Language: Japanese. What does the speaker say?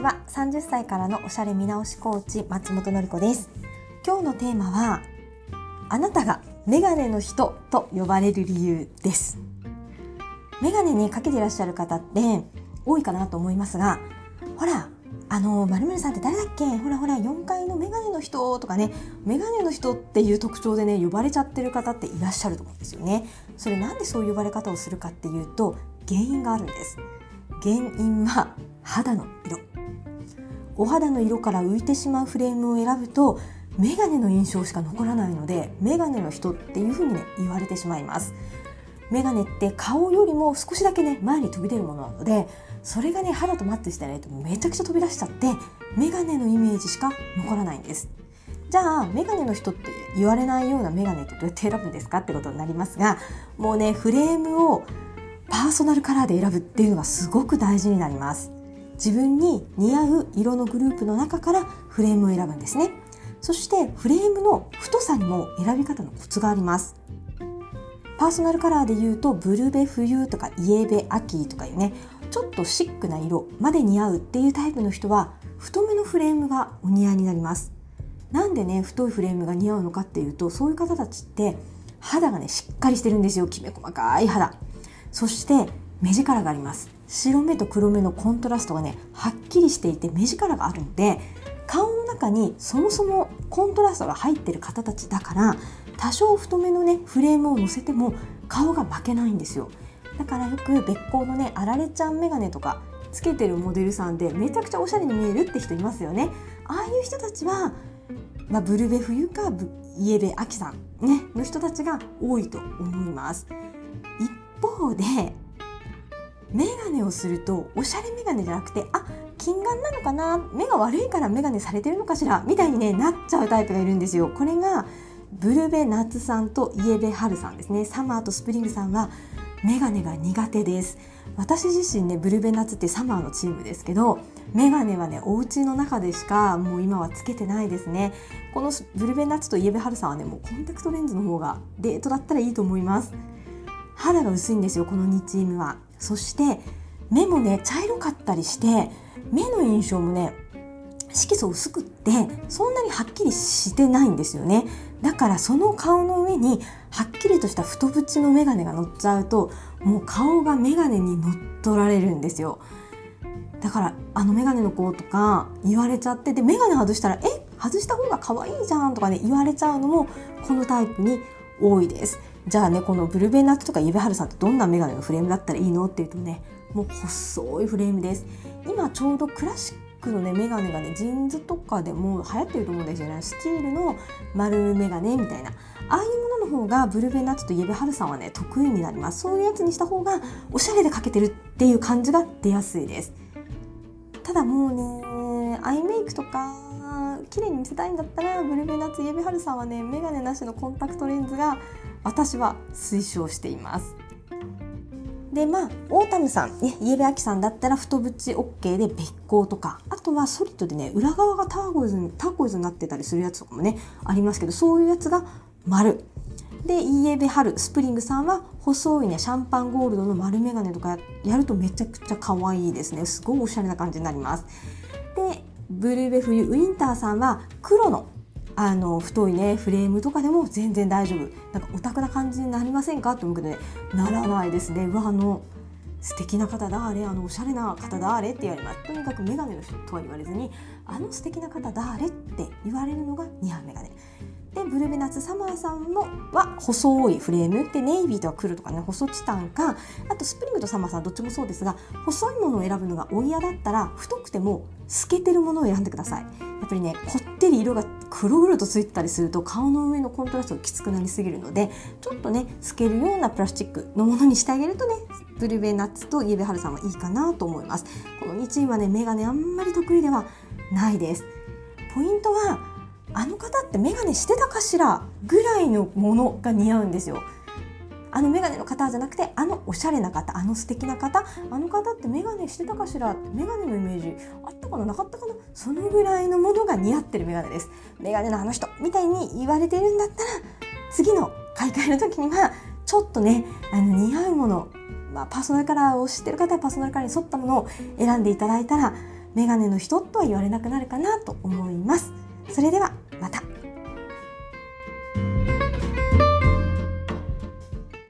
ちは30歳からのおしゃれ見直しコーチ松本のり子です。今日のテーマはあなたがメガネの人と呼ばれる理由です。メガネにかけていらっしゃる方って多いかなと思いますがほらあのまるさんって誰だっけ？ほらほら4階のメガネの人とかね。メガネの人っていう特徴でね呼ばれちゃってる方っていらっしゃると思うんですよね。それなんでそういう呼ばれ方をするかっていうと原因があるんです。原因は肌の色。お肌の色から浮いてしまうフレームを選ぶとメガネの印象しか残らないのでメガネの人っていうふうにね言われてしまいます。メガネって顔よりも少しだけね前に飛び出るものなのでそれがね肌とマッチしてないとめちゃくちゃ飛び出しちゃってメガネのイメージしか残らないんです。じゃあメガネの人って言われないようなメガネってどうやって選ぶんですかってことになりますがもうねフレームをパーソナルカラーで選ぶっていうのがすごく大事になります。自分に似合う色のグループの中からフレームを選ぶんですね。そしてフレームの太さにも選び方のコツがあります。パーソナルカラーで言うとブルベ冬とかイエベ秋とかいうねちょっとシックな色まで似合うっていうタイプの人は太めのフレームがお似合いになります。なんでね太いフレームが似合うのかっていうとそういう方たちって肌がねしっかりしてるんですよ。きめ細かい肌。そして目力があります。白目と黒目のコントラストがねはっきりしていて目力があるので顔の中にそもそもコントラストが入ってる方たちだから多少太めのねフレームをのせても顔が負けないんですよ。だからよく別光のねあられちゃんメガネとかつけてるモデルさんでめちゃくちゃおしゃれに見えるって人いますよね。ああいう人たちは、まあ、ブルベ冬かイエベアキさん、ね、の人たちが多いと思います。一方でメガネをするとおしゃれメガネじゃなくてあ近眼なのかな？目が悪いからメガネされてるのかしら？みたいに、ね、なっちゃうタイプがいるんですよ。これがブルベナツさんとイエベハルさんですね。サマーとスプリングさんはメガネが苦手です。私自身ねブルベナツってサマーのチームですけどメガネはねお家の中でしかもう今はつけてないですね。このブルベナツとイエベハルさんはねもうコンタクトレンズの方がデートだったらいいと思います。肌が薄いんですよこの2チームは。そして目もね茶色かったりして目の印象もね色素薄くってそんなにはっきりしてないんですよね。だからその顔の上にはっきりとした太縁の眼鏡が乗っちゃうともう顔が眼鏡に乗っ取られるんですよ。だからあの眼鏡の子とか言われちゃってで眼鏡外したら「え？外した方が可愛いじゃん」とかね言われちゃうのもこのタイプに多いです。じゃあねこのブルベナッツとかイベハルさんってどんな眼鏡のフレームだったらいいの？っていうとねもう細いフレームです。今ちょうどクラシックのねメガネがね JINSとかでも流行ってると思うんですよね。スチールの丸メガネみたいな。ああいうものの方がブルベナッツとイエベハルさんはね得意になります。そういうやつにした方がおしゃれでかけてるっていう感じが出やすいです。ただもうねアイメイクとか綺麗に見せたいんだったらブルベナッツイエベハルさんはねメガネなしのコンタクトレンズが私は推奨しています。でまあオータムさん、ね、イエベ秋さんだったら太縁 OK でべっ甲とかあとはソリッドでね裏側がターコイズにターコイズになってたりするやつとかもねありますけどそういうやつが丸。でイエベハルスプリングさんは細いねシャンパンゴールドの丸眼鏡とかやるとめちゃくちゃ可愛いですね。すごいおしゃれな感じになります。でブルーベ冬ウィンターさんは黒のあの太いねフレームとかでも全然大丈夫。なんかオタクな感じになりませんか？って思うけどねならないですね。うわあの素敵な方だあれあのおしゃれな方だあれって言われますとにかく眼鏡の人とは言われずにあの素敵な方だあれって言われるのが似合う眼鏡でブルベナツサマーさんもは細いフレームでネイビーとか黒とかね細チタンかあとスプリングとサマーさんどっちもそうですが細いものを選ぶのがお嫌だったら太くても透けてるものを選んでください。やっぱりねこってり色が黒々とついてたりすると顔の上のコントラストがきつくなりすぎるのでちょっとね透けるようなプラスチックのものにしてあげるとね。ブルベナッツとイエベハルさんはいいかなと思います。この2チームはねメガネあんまり得意ではないです。ポイントはあの方ってメガネしてたかしらぐらいのものが似合うんですよ。あのメガネの方じゃなくてあのおしゃれな方あの素敵な方あの方ってメガネしてたかしら？メガネのイメージあったかな？なかったかな？そのぐらいのものが似合ってるメガネですメガネのあの人みたいに言われてるんだったら次の買い替えの時にはちょっとねあの似合うもの、まあ、パーソナルカラーを知ってる方はパーソナルカラーに沿ったものを選んでいただいたらメガネの人とは言われなくなるかなと思います。それではまた。